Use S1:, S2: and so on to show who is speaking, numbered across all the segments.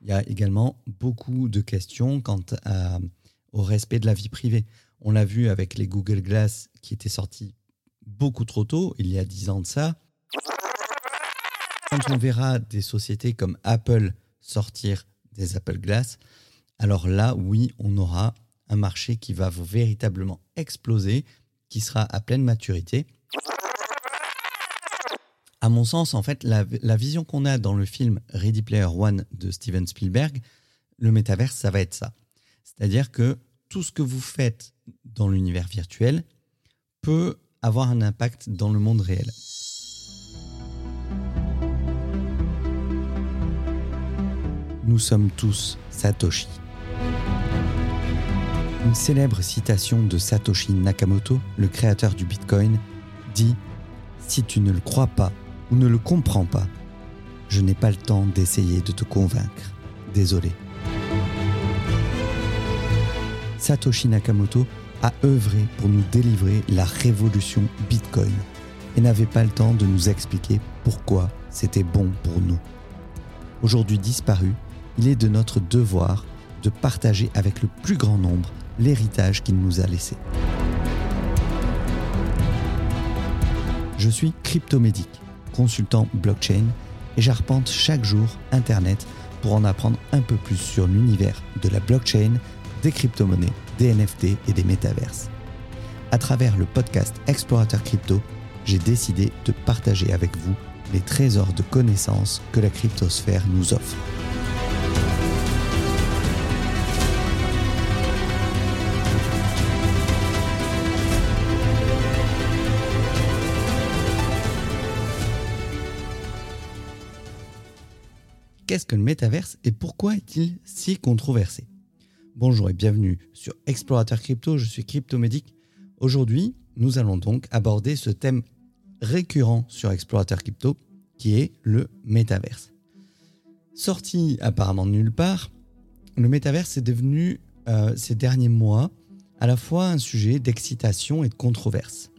S1: Il y a également beaucoup de questions quant au respect de la vie privée. On l'a vu avec les Google Glass qui étaient sortis beaucoup trop tôt, il y a 10 ans de ça. Quand on verra des sociétés comme Apple sortir des Apple Glass, alors là, oui, on aura un marché qui va véritablement exploser, qui sera à pleine maturité. À mon sens, en fait, la, vision qu'on a dans le film Ready Player One de Steven Spielberg, le métaverse, ça va être ça. C'est-à-dire que tout ce que vous faites dans l'univers virtuel peut avoir un impact dans le monde réel. Nous sommes tous Satoshi. Une célèbre citation de Satoshi Nakamoto, le créateur du Bitcoin, dit ⁇ Si tu ne le crois pas ou ne le comprends pas, je n'ai pas le temps d'essayer de te convaincre. Désolé. Satoshi Nakamoto a œuvré pour nous délivrer la révolution Bitcoin et n'avait pas le temps de nous expliquer pourquoi c'était bon pour nous. Aujourd'hui disparu, il est de notre devoir de partager avec le plus grand nombre l'héritage qu'il nous a laissé. Je suis cryptomédic, consultant blockchain et j'arpente chaque jour Internet pour en apprendre un peu plus sur l'univers de la blockchain, des crypto-monnaies, des NFT et des métaverses. À travers le podcast Explorateur Crypto, j'ai décidé de partager avec vous les trésors de connaissances que la cryptosphère nous offre. Qu'est-ce que le métaverse et pourquoi est-il si controversé? Bonjour et bienvenue sur Explorateur Crypto, je suis Cryptomédic. Aujourd'hui, nous allons donc aborder ce thème récurrent sur Explorateur Crypto qui est le métaverse. Sorti apparemment de nulle part, le métaverse est devenu euh, ces derniers mois à la fois un sujet d'excitation et de controverse.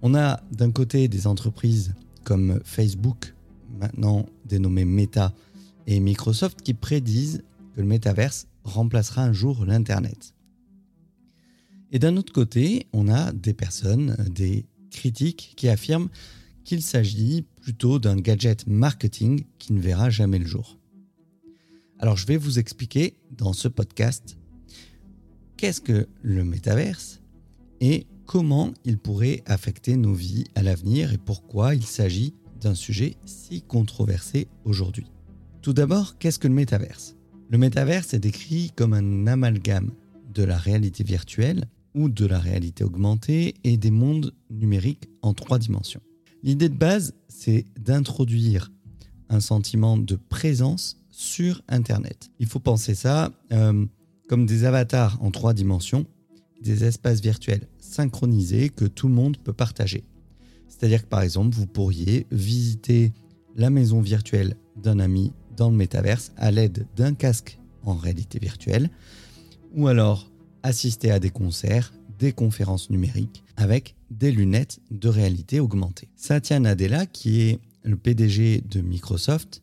S1: On a d'un côté des entreprises comme Facebook, maintenant dénommé Meta, et Microsoft qui prédisent que le métaverse remplacera un jour l'Internet. Et d'un autre côté, on a des personnes, des critiques qui affirment qu'il s'agit plutôt d'un gadget marketing qui ne verra jamais le jour. Alors je vais vous expliquer dans ce podcast qu'est-ce que le métaverse et comment il pourrait affecter nos vies à l'avenir et pourquoi il s'agit d'un sujet si controversé aujourd'hui. Tout d'abord, qu'est-ce que le métaverse? Le métaverse est décrit comme un amalgame de la réalité virtuelle ou de la réalité augmentée et des mondes numériques en trois dimensions. L'idée de base, c'est d'introduire un sentiment de présence sur Internet. Il faut penser ça euh, comme des avatars en trois dimensions, des espaces virtuels synchronisés que tout le monde peut partager. C'est-à-dire que par exemple, vous pourriez visiter la maison virtuelle d'un ami dans le métaverse à l'aide d'un casque en réalité virtuelle, ou alors assister à des concerts, des conférences numériques avec des lunettes de réalité augmentée. Satya Nadella, qui est le PDG de Microsoft,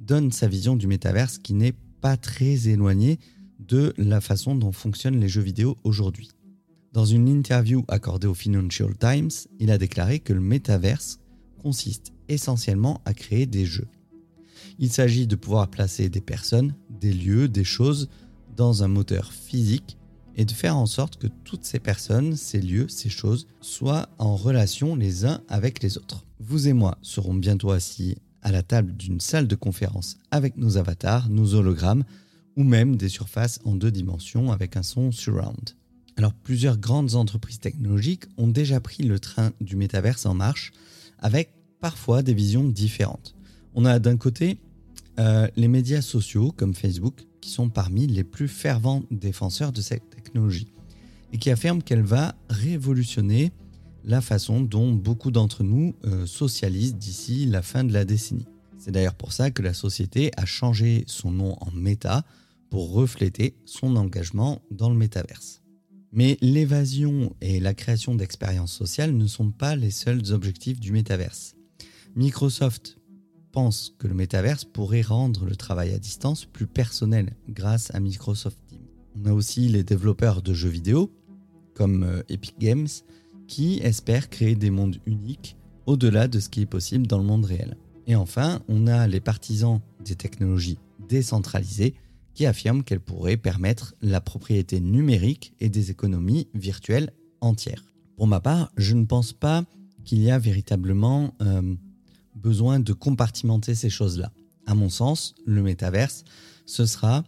S1: donne sa vision du métaverse qui n'est pas très éloignée de la façon dont fonctionnent les jeux vidéo aujourd'hui. Dans une interview accordée au Financial Times, il a déclaré que le métaverse consiste essentiellement à créer des jeux. Il s'agit de pouvoir placer des personnes, des lieux, des choses dans un moteur physique et de faire en sorte que toutes ces personnes, ces lieux, ces choses soient en relation les uns avec les autres. Vous et moi serons bientôt assis à la table d'une salle de conférence avec nos avatars, nos hologrammes ou même des surfaces en deux dimensions avec un son surround. Alors plusieurs grandes entreprises technologiques ont déjà pris le train du métaverse en marche avec parfois des visions différentes. On a d'un côté euh, les médias sociaux comme Facebook, qui sont parmi les plus fervents défenseurs de cette technologie, et qui affirment qu'elle va révolutionner la façon dont beaucoup d'entre nous euh, socialisent d'ici la fin de la décennie. C'est d'ailleurs pour ça que la société a changé son nom en Meta pour refléter son engagement dans le métaverse. Mais l'évasion et la création d'expériences sociales ne sont pas les seuls objectifs du métaverse. Microsoft que le métaverse pourrait rendre le travail à distance plus personnel grâce à Microsoft Teams. On a aussi les développeurs de jeux vidéo, comme euh, Epic Games, qui espèrent créer des mondes uniques au-delà de ce qui est possible dans le monde réel. Et enfin, on a les partisans des technologies décentralisées qui affirment qu'elles pourraient permettre la propriété numérique et des économies virtuelles entières. Pour ma part, je ne pense pas qu'il y a véritablement euh, besoin de compartimenter ces choses-là. À mon sens, le métaverse, ce sera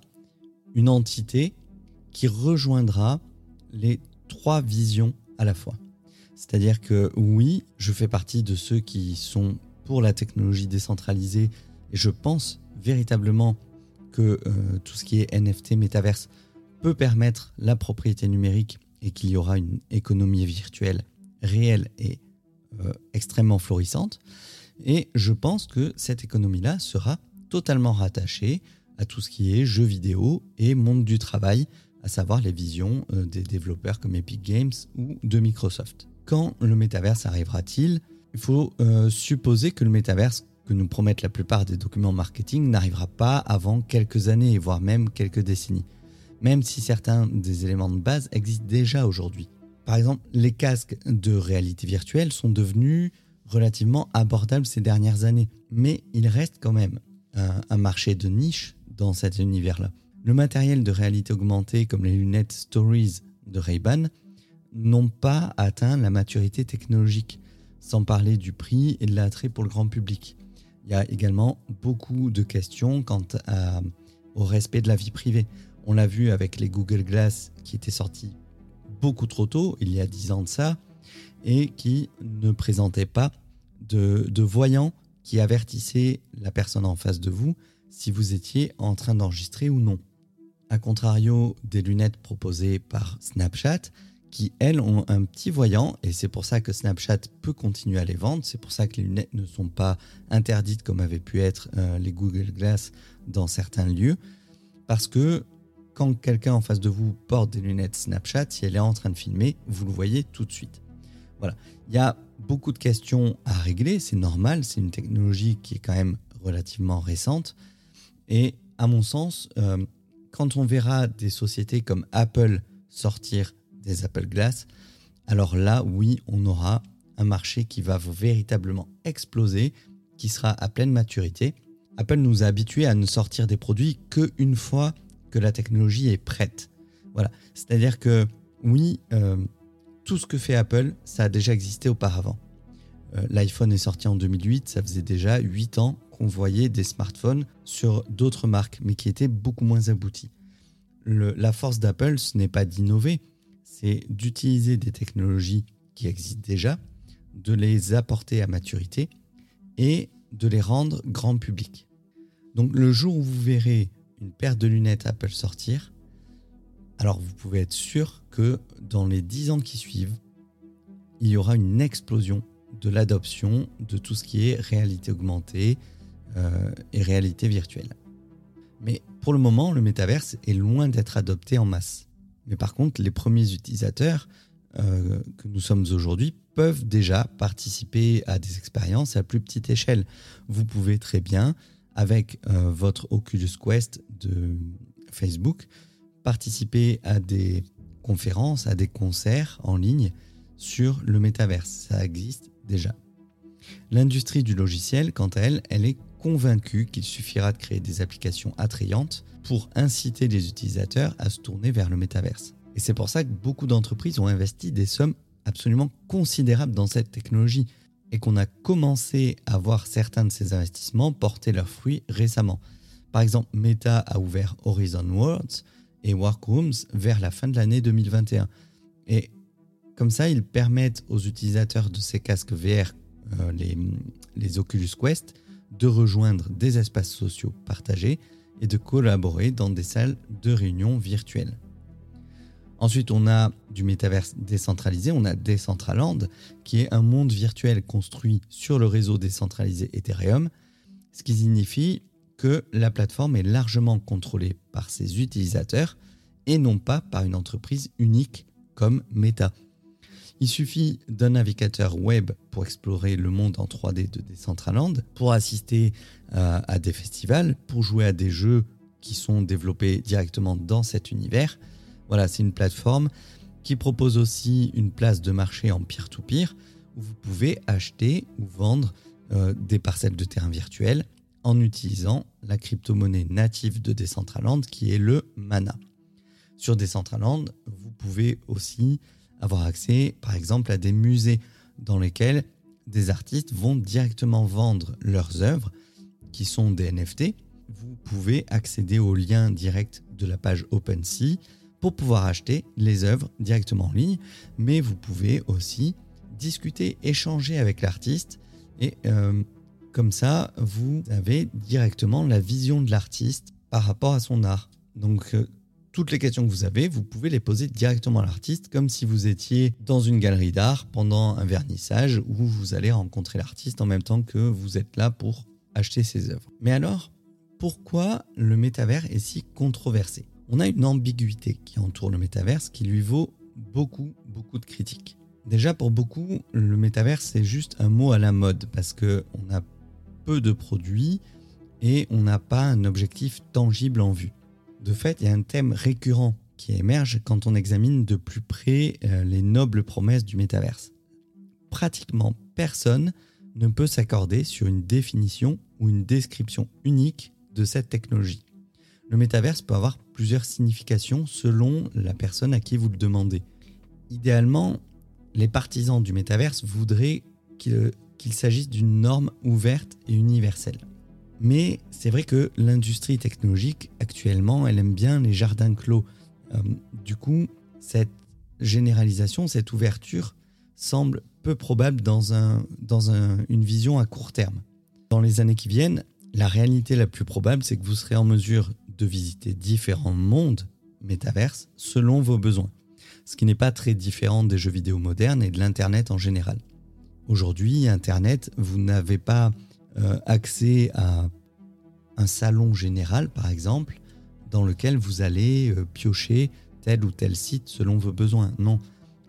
S1: une entité qui rejoindra les trois visions à la fois. C'est-à-dire que oui, je fais partie de ceux qui sont pour la technologie décentralisée et je pense véritablement que euh, tout ce qui est NFT, métaverse peut permettre la propriété numérique et qu'il y aura une économie virtuelle réelle et euh, extrêmement florissante. Et je pense que cette économie-là sera totalement rattachée à tout ce qui est jeux vidéo et monde du travail, à savoir les visions euh, des développeurs comme Epic Games ou de Microsoft. Quand le métaverse arrivera-t-il? Il faut euh, supposer que le métaverse que nous promettent la plupart des documents marketing n'arrivera pas avant quelques années, voire même quelques décennies, même si certains des éléments de base existent déjà aujourd'hui. Par exemple, les casques de réalité virtuelle sont devenus relativement abordables ces dernières années, mais il reste quand même un, marché de niche dans cet univers-là. Le matériel de réalité augmentée comme les lunettes Stories de Ray-Ban n'ont pas atteint la maturité technologique, sans parler du prix et de l'attrait pour le grand public. Il y a également beaucoup de questions quant au respect de la vie privée. On l'a vu avec les Google Glass qui étaient sortis beaucoup trop tôt, il y a 10 ans de ça, et qui ne présentaient pas de, voyants qui avertissaient la personne en face de vous si vous étiez en train d'enregistrer ou non. A contrario des lunettes proposées par Snapchat, qui elles ont un petit voyant, et c'est pour ça que Snapchat peut continuer à les vendre, c'est pour ça que les lunettes ne sont pas interdites comme avaient pu être euh, les Google Glass dans certains lieux, parce que quand quelqu'un en face de vous porte des lunettes Snapchat, si elle est en train de filmer, vous le voyez tout de suite. Voilà. Il y a beaucoup de questions à régler, c'est normal, c'est une technologie qui est quand même relativement récente. Et à mon sens, euh, quand on verra des sociétés comme Apple sortir des Apple Glass, alors là, oui, on aura un marché qui va véritablement exploser, qui sera à pleine maturité. Apple nous a habitués à ne sortir des produits qu'une fois que la technologie est prête. Voilà. C'est-à-dire que oui, euh, tout ce que fait Apple, ça a déjà existé auparavant. Euh, L'iPhone est sorti en 2008, ça faisait déjà 8 ans qu'on voyait des smartphones sur d'autres marques, mais qui étaient beaucoup moins aboutis. la force d'Apple, ce n'est pas d'innover, c'est d'utiliser des technologies qui existent déjà, de les apporter à maturité et de les rendre grand public. Donc le jour où vous verrez une paire de lunettes Apple sortir, alors vous pouvez être sûr que dans les 10 ans qui suivent, il y aura une explosion de l'adoption de tout ce qui est réalité augmentée euh, et réalité virtuelle. Mais pour le moment, le métaverse est loin d'être adopté en masse. Mais par contre, les premiers utilisateurs euh, que nous sommes aujourd'hui peuvent déjà participer à des expériences à plus petite échelle. Vous pouvez très bien avec euh, votre Oculus Quest de Facebook, participer à des conférences, à des concerts en ligne sur le métaverse. Ça existe déjà. L'industrie du logiciel, quant à elle, elle est convaincue qu'il suffira de créer des applications attrayantes pour inciter les utilisateurs à se tourner vers le métaverse. Et c'est pour ça que beaucoup d'entreprises ont investi des sommes absolument considérables dans cette technologie et qu'on a commencé à voir certains de ces investissements porter leurs fruits récemment. Par exemple, Meta a ouvert Horizon Worlds et Workrooms vers la fin de l'année 2021. Et comme ça, ils permettent aux utilisateurs de ces casques VR, euh, les, les Oculus Quest, de rejoindre des espaces sociaux partagés et de collaborer dans des salles de réunion virtuelles. Ensuite, on a du métaverse décentralisé, on a Decentraland, qui est un monde virtuel construit sur le réseau décentralisé Ethereum, ce qui signifie la plateforme est largement contrôlée par ses utilisateurs et non pas par une entreprise unique comme Meta. Il suffit d'un navigateur web pour explorer le monde en 3D de Decentraland, pour assister euh, à des festivals, pour jouer à des jeux qui sont développés directement dans cet univers. Voilà, c'est une plateforme qui propose aussi une place de marché en peer-to-peer où vous pouvez acheter ou vendre euh, des parcelles de terrain virtuels en utilisant la crypto-monnaie native de Decentraland qui est le Mana. Sur Decentraland, vous pouvez aussi avoir accès par exemple à des musées dans lesquels des artistes vont directement vendre leurs œuvres qui sont des NFT. Vous pouvez accéder au lien direct de la page OpenSea pour pouvoir acheter les œuvres directement en ligne, mais vous pouvez aussi discuter, échanger avec l'artiste et euh, comme ça, vous avez directement la vision de l'artiste par rapport à son art. Donc, euh, toutes les questions que vous avez, vous pouvez les poser directement à l'artiste, comme si vous étiez dans une galerie d'art pendant un vernissage où vous allez rencontrer l'artiste en même temps que vous êtes là pour acheter ses œuvres. Mais alors, pourquoi le métavers est si controversé? On a une ambiguïté qui entoure le métaverse qui lui vaut beaucoup, beaucoup de critiques. Déjà, pour beaucoup, le métavers, c'est juste un mot à la mode parce qu'on a peu de produits et on n'a pas un objectif tangible en vue. De fait, il y a un thème récurrent qui émerge quand on examine de plus près euh, les nobles promesses du métaverse. Pratiquement personne ne peut s'accorder sur une définition ou une description unique de cette technologie. Le métaverse peut avoir plusieurs significations selon la personne à qui vous le demandez. Idéalement, les partisans du métaverse voudraient qu'il s'agisse d'une norme ouverte et universelle. Mais c'est vrai que l'industrie technologique, actuellement, elle aime bien les jardins clos. Euh, du coup, cette généralisation, cette ouverture semble peu probable dans, un, dans une vision à court terme. Dans les années qui viennent, la réalité la plus probable, c'est que vous serez en mesure de visiter différents mondes métaverses selon vos besoins ce qui n'est pas très différent des jeux vidéo modernes et de l'Internet en général. Aujourd'hui, Internet, vous n'avez pas euh, accès à un salon général, par exemple, dans lequel vous allez euh, piocher tel ou tel site selon vos besoins. Non,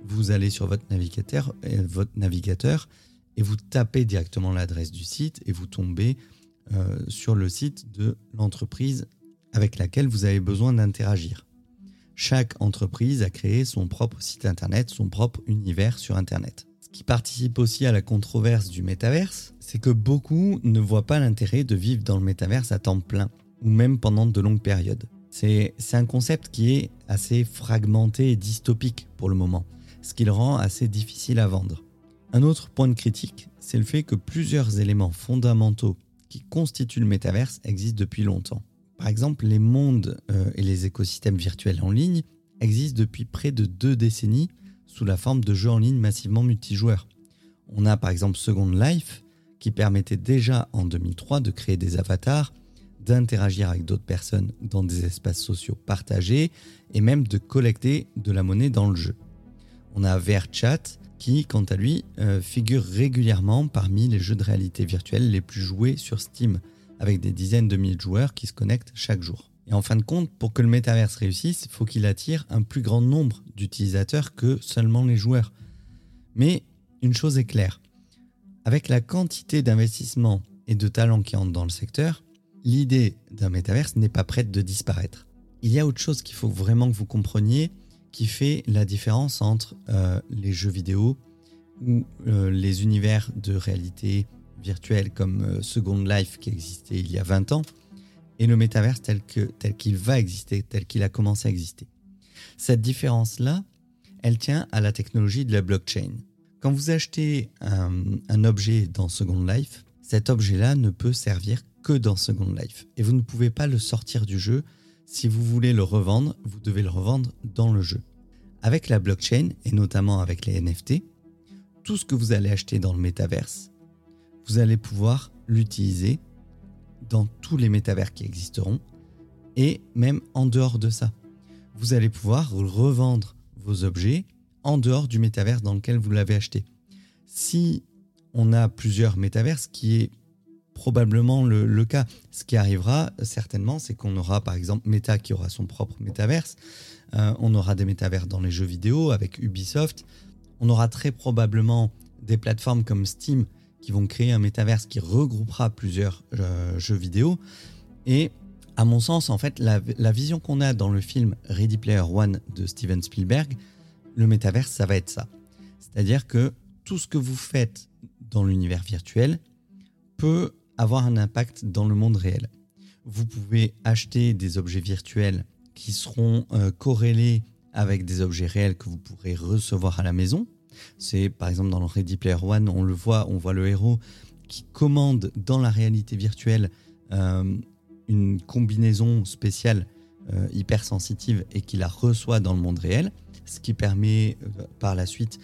S1: vous allez sur votre navigateur, euh, votre navigateur et vous tapez directement l'adresse du site et vous tombez sur le site de l'entreprise avec laquelle vous avez besoin d'interagir. Chaque entreprise a créé son propre site internet, son propre univers sur internet. Qui participe aussi à la controverse du métaverse, c'est que beaucoup ne voient pas l'intérêt de vivre dans le métaverse à temps plein, ou même pendant de longues périodes. C'est un concept qui est assez fragmenté et dystopique pour le moment, ce qui le rend assez difficile à vendre. Un autre point de critique, c'est le fait que plusieurs éléments fondamentaux qui constituent le métaverse existent depuis longtemps. Par exemple, les mondes euh, et les écosystèmes virtuels en ligne existent depuis près de deux décennies sous la forme de jeux en ligne massivement multijoueurs. On a par exemple Second Life qui permettait déjà en 2003 de créer des avatars, d'interagir avec d'autres personnes dans des espaces sociaux partagés et même de collecter de la monnaie dans le jeu. On a VRChat qui, quant à lui, euh, figure régulièrement parmi les jeux de réalité virtuelle les plus joués sur Steam avec des dizaines de milliers de joueurs qui se connectent chaque jour. Et en fin de compte, pour que le métaverse réussisse, il faut qu'il attire un plus grand nombre d'utilisateurs que seulement les joueurs. Mais une chose est claire, avec la quantité d'investissement et de talents qui entrent dans le secteur, l'idée d'un métaverse n'est pas prête de disparaître. Il y a autre chose qu'il faut vraiment que vous compreniez qui fait la différence entre euh, les jeux vidéo ou euh, les univers de réalité virtuel comme euh, Second Life qui existait il y a 20 ans et le métaverse tel qu'il tel qu'il va exister, tel qu'il a commencé à exister. Cette différence-là, elle tient à la technologie de la blockchain. Quand vous achetez un, objet dans Second Life, cet objet-là ne peut servir que dans Second Life. Et vous ne pouvez pas le sortir du jeu. Si vous voulez le revendre, vous devez le revendre dans le jeu. Avec la blockchain, et notamment avec les NFT, tout ce que vous allez acheter dans le métaverse vous allez pouvoir l'utiliser dans tous les métavers qui existeront et même en dehors de ça. Vous allez pouvoir revendre vos objets en dehors du métavers dans lequel vous l'avez acheté. Si on a plusieurs métavers, ce qui est probablement le, cas, ce qui arrivera certainement, c'est qu'on aura par exemple Meta qui aura son propre métaverse, euh, on aura des métavers dans les jeux vidéo avec Ubisoft, On aura très probablement des plateformes comme Steam qui vont créer un métaverse qui regroupera plusieurs euh, jeux vidéo. Et à mon sens, en fait, la, vision qu'on a dans le film Ready Player One de Steven Spielberg, le métaverse, ça va être ça. C'est-à-dire que tout ce que vous faites dans l'univers virtuel peut avoir un impact dans le monde réel. Vous pouvez acheter des objets virtuels qui seront euh, corrélés avec des objets réels que vous pourrez recevoir à la maison. C'est par exemple dans Ready Player One, on le voit, on voit le héros qui commande dans la réalité virtuelle euh, une combinaison spéciale euh, hypersensitive et qui la reçoit dans le monde réel, ce qui permet euh, par la suite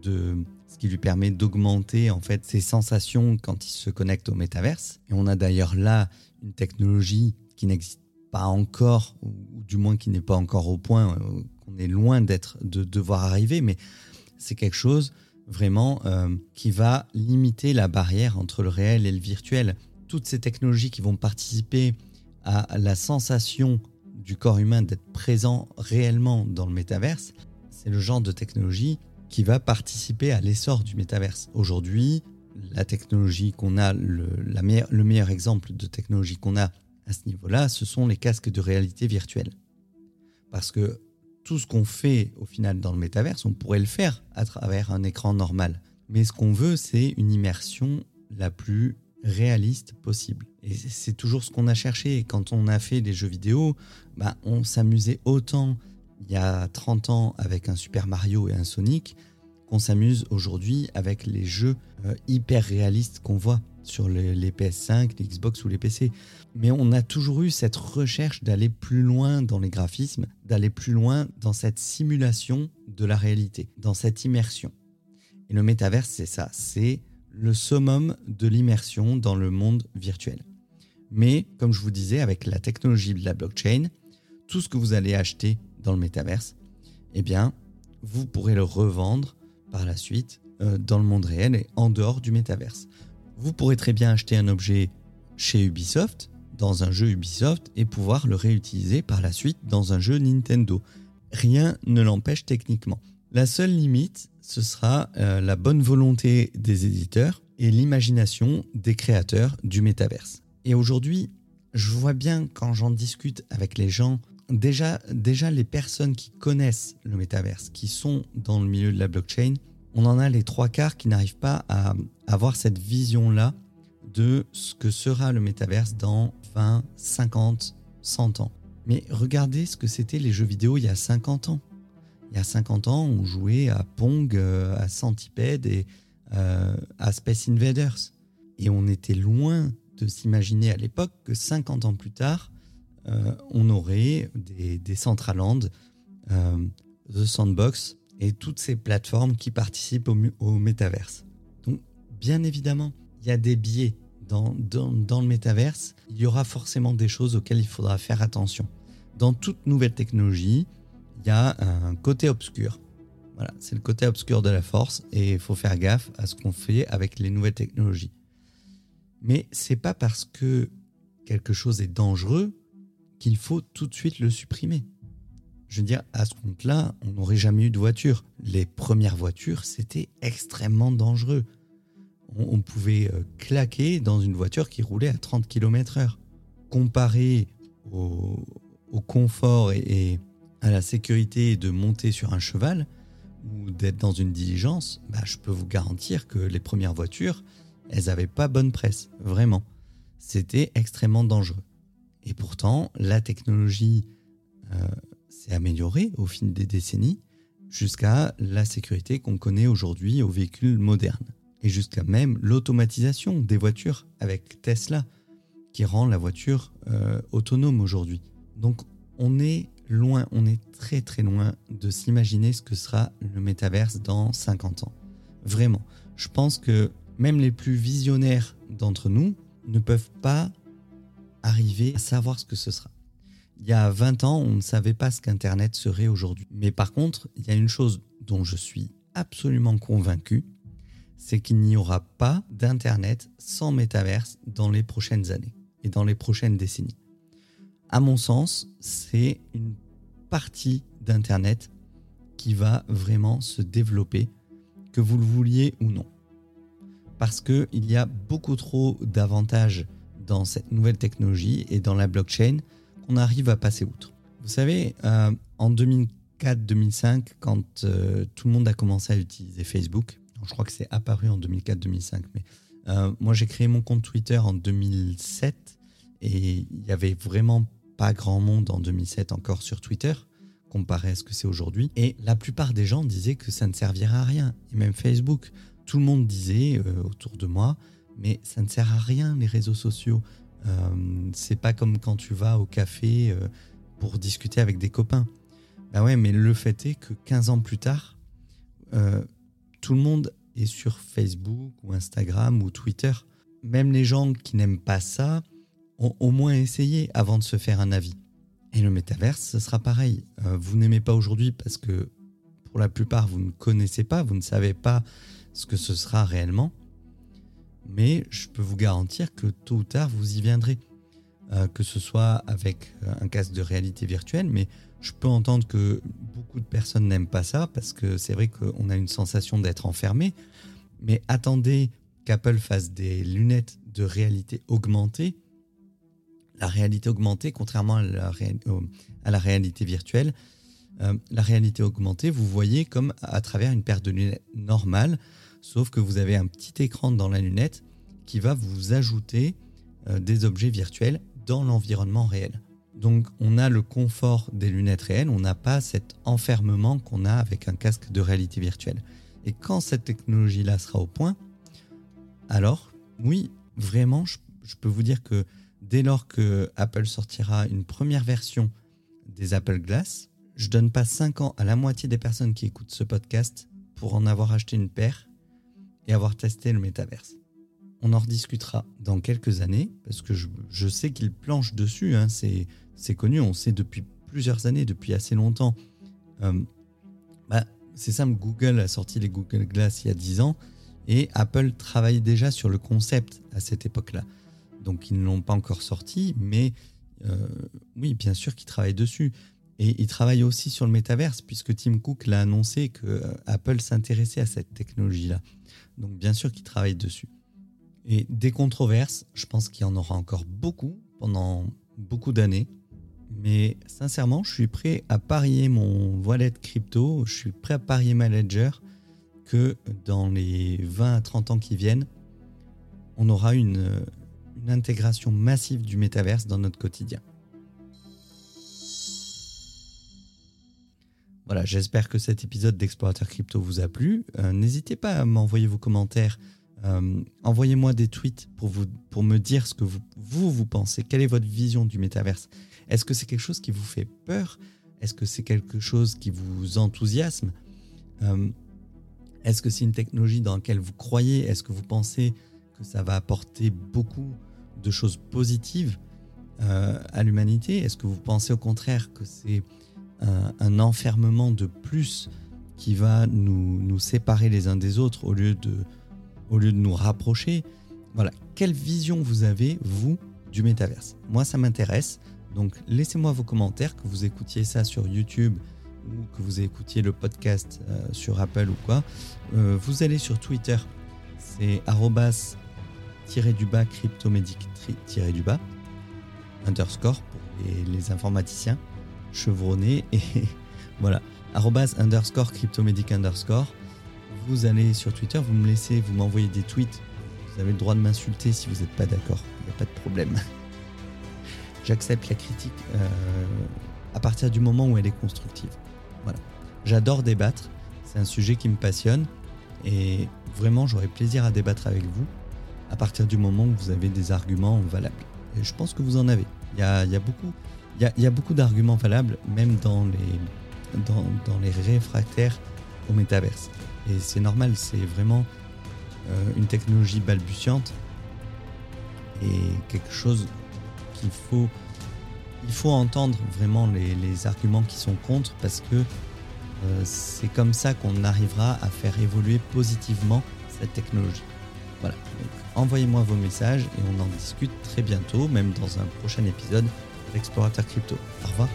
S1: de ce qui lui permet d'augmenter en fait ses sensations quand il se connecte au métaverse. Et on a d'ailleurs là une technologie qui n'existe pas encore, ou, du moins qui n'est pas encore au point, qu'on est loin d'être de devoir arriver, mais c'est quelque chose vraiment euh, qui va limiter la barrière entre le réel et le virtuel. Toutes ces technologies qui vont participer à la sensation du corps humain d'être présent réellement dans le métaverse, c'est le genre de technologie qui va participer à l'essor du métaverse. Aujourd'hui, la technologie qu'on a, le, le meilleur exemple de technologie qu'on a à ce niveau-là, ce sont les casques de réalité virtuelle. Parce que tout ce qu'on fait au final dans le métaverse, on pourrait le faire à travers un écran normal. Mais ce qu'on veut, c'est une immersion la plus réaliste possible. Et c'est toujours ce qu'on a cherché. Quand on a fait des jeux vidéo, bah, on s'amusait autant il y a 30 ans avec un Super Mario et un Sonic qu'on s'amuse aujourd'hui avec les jeux euh, hyper réalistes qu'on voit sur les, PS5, les Xbox ou les PC. Mais on a toujours eu cette recherche d'aller plus loin dans les graphismes, d'aller plus loin dans cette simulation de la réalité, dans cette immersion. Et le métaverse, c'est ça, c'est le summum de l'immersion dans le monde virtuel. Mais comme je vous disais, avec la technologie de la blockchain, tout ce que vous allez acheter dans le métaverse, eh bien, vous pourrez le revendre par la suite euh, dans le monde réel et en dehors du métaverse vous pourrez très bien acheter un objet chez Ubisoft, dans un jeu Ubisoft, et pouvoir le réutiliser par la suite dans un jeu Nintendo. Rien ne l'empêche techniquement. La seule limite, ce sera euh, la bonne volonté des éditeurs et l'imagination des créateurs du métaverse. Et aujourd'hui, je vois bien quand j'en discute avec les gens, déjà, déjà les personnes qui connaissent le métaverse, qui sont dans le milieu de la blockchain, on en a les trois quarts qui n'arrivent pas à avoir cette vision-là de ce que sera le métaverse dans 20, 50, 100 ans. Mais regardez ce que c'était les jeux vidéo il y a 50 ans. Il y a 50 ans, on jouait à Pong, euh, à Centipede et euh, à Space Invaders. Et on était loin de s'imaginer à l'époque que 50 ans plus tard, euh, on aurait des, des Centraland, The Sandbox, et toutes ces plateformes qui participent au, au métaverse. Donc, bien évidemment, il y a des biais dans, dans, le métaverse. Il y aura forcément des choses auxquelles il faudra faire attention. Dans toute nouvelle technologie, il y a un côté obscur. Voilà, c'est le côté obscur de la force et il faut faire gaffe à ce qu'on fait avec les nouvelles technologies. Mais c'est pas parce que quelque chose est dangereux qu'il faut tout de suite le supprimer je veux dire, à ce compte-là, on n'aurait jamais eu de voiture. Les premières voitures, c'était extrêmement dangereux. On, pouvait euh, claquer dans une voiture qui roulait à 30 km/h. Comparé au, confort et, à la sécurité de monter sur un cheval ou d'être dans une diligence, bah, je peux vous garantir que les premières voitures, elles n'avaient pas bonne presse, vraiment. C'était extrêmement dangereux. Et pourtant, la technologie euh, s'est amélioré au fil des décennies jusqu'à la sécurité qu'on connaît aujourd'hui aux véhicules modernes et jusqu'à même l'automatisation des voitures avec Tesla qui rend la voiture euh, autonome aujourd'hui. Donc on est loin, on est très très loin de s'imaginer ce que sera le métaverse dans 50 ans. Vraiment, je pense que même les plus visionnaires d'entre nous ne peuvent pas arriver à savoir ce que ce sera. Il y a 20 ans, on ne savait pas ce qu'Internet serait aujourd'hui. Mais par contre, il y a une chose dont je suis absolument convaincu, c'est qu'il n'y aura pas d'Internet sans métaverse dans les prochaines années et dans les prochaines décennies. À mon sens, c'est une partie d'Internet qui va vraiment se développer que vous le vouliez ou non. Parce qu'il y a beaucoup trop d'avantages dans cette nouvelle technologie et dans la blockchain qu'on arrive à passer outre. Vous savez, euh, en 2004-2005, quand euh, tout le monde a commencé à utiliser Facebook, je crois que c'est apparu en 2004-2005, mais euh, moi j'ai créé mon compte Twitter en 2007 et il y avait vraiment pas grand monde en 2007 encore sur Twitter comparé à ce que c'est aujourd'hui. Et la plupart des gens disaient que ça ne servirait à rien. Et même Facebook, tout le monde disait autour de moi, mais ça ne sert à rien les réseaux sociaux. Euh, c'est pas comme quand tu vas au café euh, pour discuter avec des copains. Bah ouais, mais le fait est que 15 ans plus tard, tout le monde est sur Facebook ou Instagram ou Twitter. Même les gens qui n'aiment pas ça ont au moins essayé avant de se faire un avis. Et le métaverse, ce sera pareil. Euh, vous n'aimez pas aujourd'hui parce que pour la plupart, vous ne connaissez pas, vous ne savez pas ce que ce sera réellement. Mais je peux vous garantir que tôt ou tard, vous y viendrez. Euh, que ce soit avec euh, un casque de réalité virtuelle, mais je peux entendre que beaucoup de personnes n'aiment pas ça parce que c'est vrai qu'on a une sensation d'être enfermé. Mais attendez qu'Apple fasse des lunettes de réalité augmentée la réalité augmentée, contrairement à la, réalité virtuelle, euh, la réalité augmentée, vous voyez comme à travers une paire de lunettes normales, sauf que vous avez un petit écran dans la lunette qui va vous ajouter euh, des objets virtuels dans l'environnement réel. Donc on a le confort des lunettes réelles, on n'a pas cet enfermement qu'on a avec un casque de réalité virtuelle. Et quand cette technologie-là sera au point, alors oui, vraiment, je peux vous dire que dès lors que Apple sortira une première version des Apple Glass, je donne pas 5 ans à la moitié des personnes qui écoutent ce podcast pour en avoir acheté une paire et avoir testé le métaverse. On en rediscutera dans quelques années parce que je, sais qu'ils planchent dessus, hein, c'est connu, on sait depuis plusieurs années, depuis assez longtemps. Euh, bah, c'est simple, Google a sorti les Google Glass il y a 10 ans et Apple travaille déjà sur le concept à cette époque-là donc ils ne l'ont pas encore sorti, mais euh, oui, bien sûr qu'ils travaillent dessus. Et ils travaillent aussi sur le métaverse, puisque Tim Cook l'a annoncé que euh, Apple s'intéressait à cette technologie-là. Donc bien sûr qu'ils travaillent dessus. Et des controverses, je pense qu'il y en aura encore beaucoup pendant beaucoup d'années. Mais sincèrement, je suis prêt à parier mon wallet crypto, je suis prêt à parier ma ledger que dans les 20 à 30 ans qui viennent, on aura une, une intégration massive du métaverse dans notre quotidien. Voilà, j'espère que cet épisode d'Explorateur Crypto vous a plu. Euh, n'hésitez pas à m'envoyer vos commentaires. Euh, envoyez-moi des tweets pour, vous, pour me dire ce que vous, vous, pensez. Quelle est votre vision du métaverse? Est-ce que c'est quelque chose qui vous fait peur? Est-ce que c'est quelque chose qui vous enthousiasme? Euh, Est-ce que c'est une technologie dans laquelle vous croyez? Est-ce que vous pensez que ça va apporter beaucoup de choses positives à l'humanité? Est-ce que vous pensez au contraire que c'est un, enfermement de plus qui va nous, nous, séparer les uns des autres au lieu de, au lieu de nous rapprocher Voilà, quelle vision vous avez, vous, du métaverse? Moi, ça m'intéresse. Donc, laissez-moi vos commentaires, que vous écoutiez ça sur YouTube ou que vous écoutiez le podcast euh, sur Apple ou quoi. Euh, vous allez sur Twitter, c'est tiré du bas cryptomédic du bas underscore pour les, informaticiens chevronnés et voilà. Arrobas underscore cryptomédic underscore. Vous allez sur Twitter vous me laissez vous m'envoyez des tweets. Vous avez le droit de m'insulter si vous n'êtes pas d'accord. Il n'y a pas de problème. J'accepte la critique euh, à partir du moment où elle est constructive. Voilà. J'adore débattre. C'est un sujet qui me passionne. Et vraiment j'aurai plaisir à débattre avec vous à partir du moment où vous avez des arguments valables. Et je pense que vous en avez. Il y a, beaucoup, il y a, beaucoup d'arguments valables, même dans les, dans, les réfractaires au métaverse. Et c'est normal, c'est vraiment euh, une technologie balbutiante et quelque chose qu'il faut, il faut entendre vraiment les, arguments qui sont contre parce que euh, c'est comme ça qu'on arrivera à faire évoluer positivement cette technologie. Voilà. envoyez-moi vos messages et on en discute très bientôt, même dans un prochain épisode d'Explorateur Crypto. Au revoir.